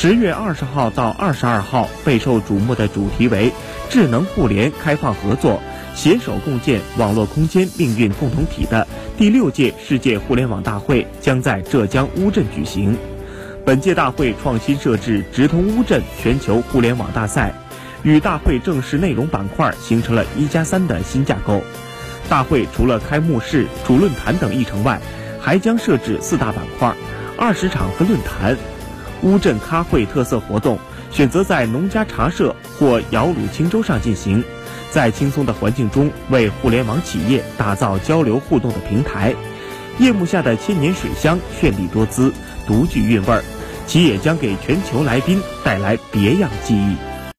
十月二十号到二十二号，备受瞩目的主题为“智能互联开放合作，携手共建网络空间命运共同体”的第六届世界互联网大会将在浙江乌镇举行。本届大会创新设置“直通乌镇”全球互联网大赛，与大会正式内容板块形成了一加三的新架构。大会除了开幕式、主论坛等议程外，还将设置四大板块，二十场分论坛。乌镇咖会特色活动选择在农家茶社或摇橹轻舟上进行，在轻松的环境中为互联网企业打造交流互动的平台。夜幕下的千年水乡绚丽多姿，独具韵味儿，其也将给全球来宾带来别样记忆。